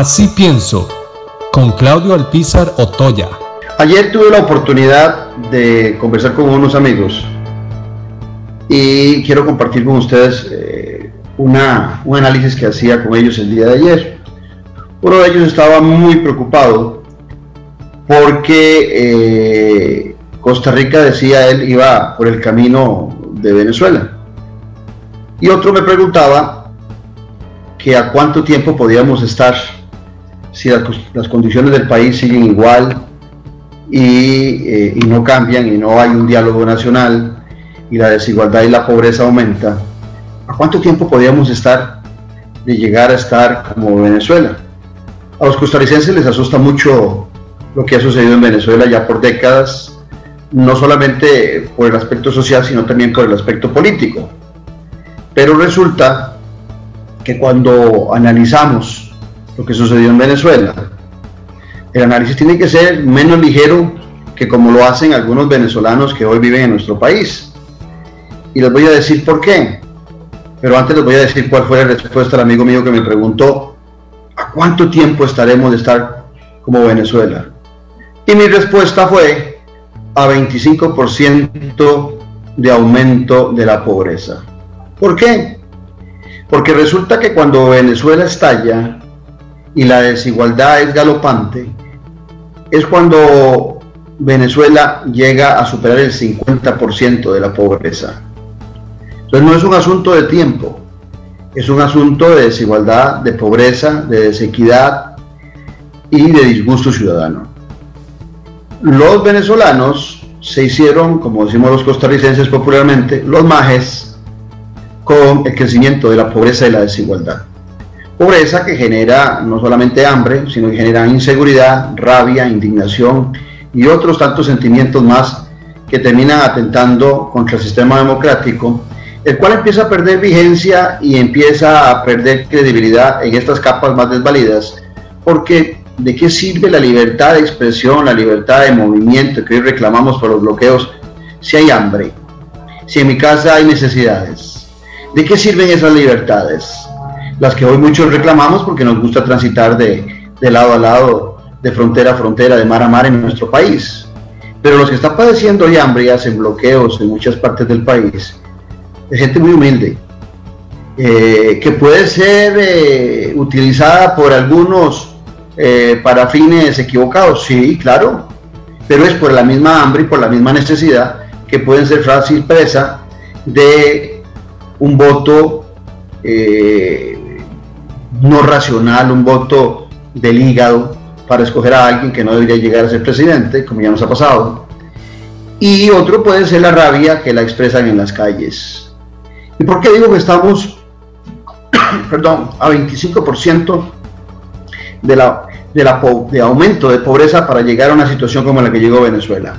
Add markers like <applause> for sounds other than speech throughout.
Así pienso, con Claudio Alpizar Otoya. Ayer tuve la oportunidad de conversar con unos amigos y quiero compartir con ustedes eh, un análisis que hacía con ellos el día de ayer. Uno de ellos estaba muy preocupado porque eh, Costa Rica, decía él, iba por el camino de Venezuela. Y otro me preguntaba que a cuánto tiempo podíamos estar si las, condiciones del país siguen igual eh, y, no cambian y no hay un diálogo nacional y la desigualdad y la pobreza aumenta, ¿a cuánto tiempo podíamos estar de llegar a estar como Venezuela? A los costarricenses les asusta mucho lo que ha sucedido en Venezuela ya por décadas, no solamente por el aspecto social, sino también por el aspecto político. Pero resulta que cuando analizamos lo que sucedió en Venezuela, el análisis tiene que ser menos ligero que como lo hacen algunos venezolanos que hoy viven en nuestro país. Y les voy a decir por qué. Pero antes les voy a decir cuál fue la respuesta del amigo mío que me preguntó, ¿a cuánto tiempo estaremos de estar como Venezuela? Y mi respuesta fue a 25% de aumento de la pobreza. ¿Por qué? Porque resulta que cuando Venezuela estalla y la desigualdad es galopante, es cuando Venezuela llega a superar el 50% de la pobreza. Entonces no es un asunto de tiempo, es un asunto de desigualdad, de pobreza, de desequidad y de disgusto ciudadano. Los venezolanos se hicieron, como decimos los costarricenses popularmente, los majes con el crecimiento de la pobreza y la desigualdad. Pobreza que genera no solamente hambre, sino que genera inseguridad, rabia, indignación y otros tantos sentimientos más que terminan atentando contra el sistema democrático, el cual empieza a perder vigencia y empieza a perder credibilidad en estas capas más desvalidas, porque ¿de qué sirve la libertad de expresión, la libertad de movimiento que hoy reclamamos por los bloqueos si hay hambre, si en mi casa hay necesidades? ¿De qué sirven esas libertades? Las que hoy muchos reclamamos porque nos gusta transitar de, lado a lado, de frontera a frontera, de mar a mar en nuestro país. Pero los que están padeciendo hoy hambre y hacen bloqueos en muchas partes del país, es gente muy humilde, eh, que puede ser eh, utilizada por algunos eh, para fines equivocados, sí, claro, pero es por la misma hambre y por la misma necesidad que pueden ser fácil presa de un voto no racional, un voto del hígado para escoger a alguien que no debería llegar a ser presidente, como ya nos ha pasado. Y otro puede ser la rabia que la expresan en las calles. ¿Y por qué digo que estamos, <coughs> perdón, a 25% de, la, de, la, de aumento de pobreza para llegar a una situación como la que llegó Venezuela?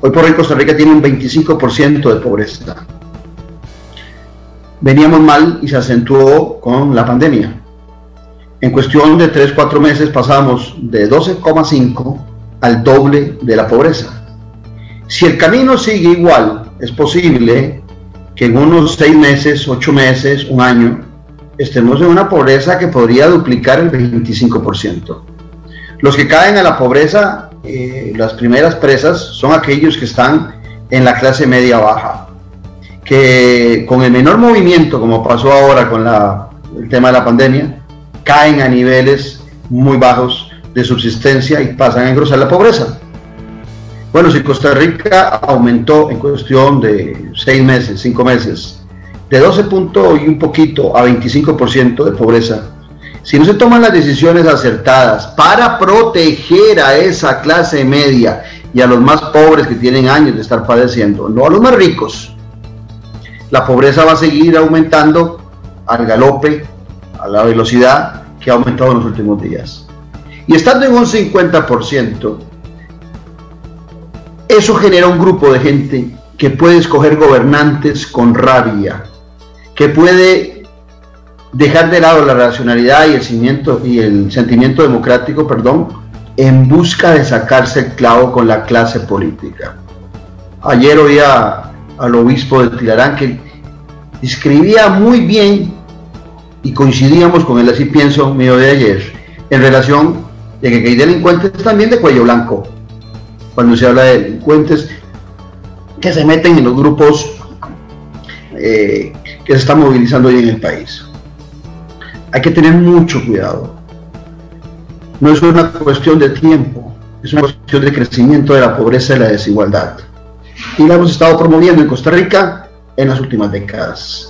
Hoy por hoy Costa Rica tiene un 25% de pobreza veníamos mal y se acentuó con la pandemia. En cuestión de 3-4 meses pasamos de 12,5 al doble de la pobreza. Si el camino sigue igual, es posible que en unos 6 meses, 8 meses, un año, estemos en una pobreza que podría duplicar el 25%. Los que caen a la pobreza, eh, las primeras presas, son aquellos que están en la clase media baja que con el menor movimiento, como pasó ahora con el tema de la pandemia, caen a niveles muy bajos de subsistencia y pasan a engrosar la pobreza. Bueno, si Costa Rica aumentó en cuestión de seis meses, cinco meses, de 12 puntos y un poquito a 25% de pobreza, si no se toman las decisiones acertadas para proteger a esa clase media y a los más pobres que tienen años de estar padeciendo, no a los más ricos, la pobreza va a seguir aumentando al galope, a la velocidad que ha aumentado en los últimos días. Y estando en un 50%, eso genera un grupo de gente que puede escoger gobernantes con rabia, que puede dejar de lado la racionalidad y el sentimiento, y el sentimiento democrático, perdón, en busca de sacarse el clavo con la clase política. Ayer oía al obispo de Tilarán que escribía muy bien y coincidíamos con el así pienso mío de ayer en relación de que hay delincuentes también de cuello blanco. Cuando se habla de delincuentes que se meten en los grupos eh, que se están movilizando hoy en el país. Hay que tener mucho cuidado. No es una cuestión de tiempo, es una cuestión de crecimiento de la pobreza y la desigualdad. Y la hemos estado promoviendo en Costa Rica en las últimas décadas.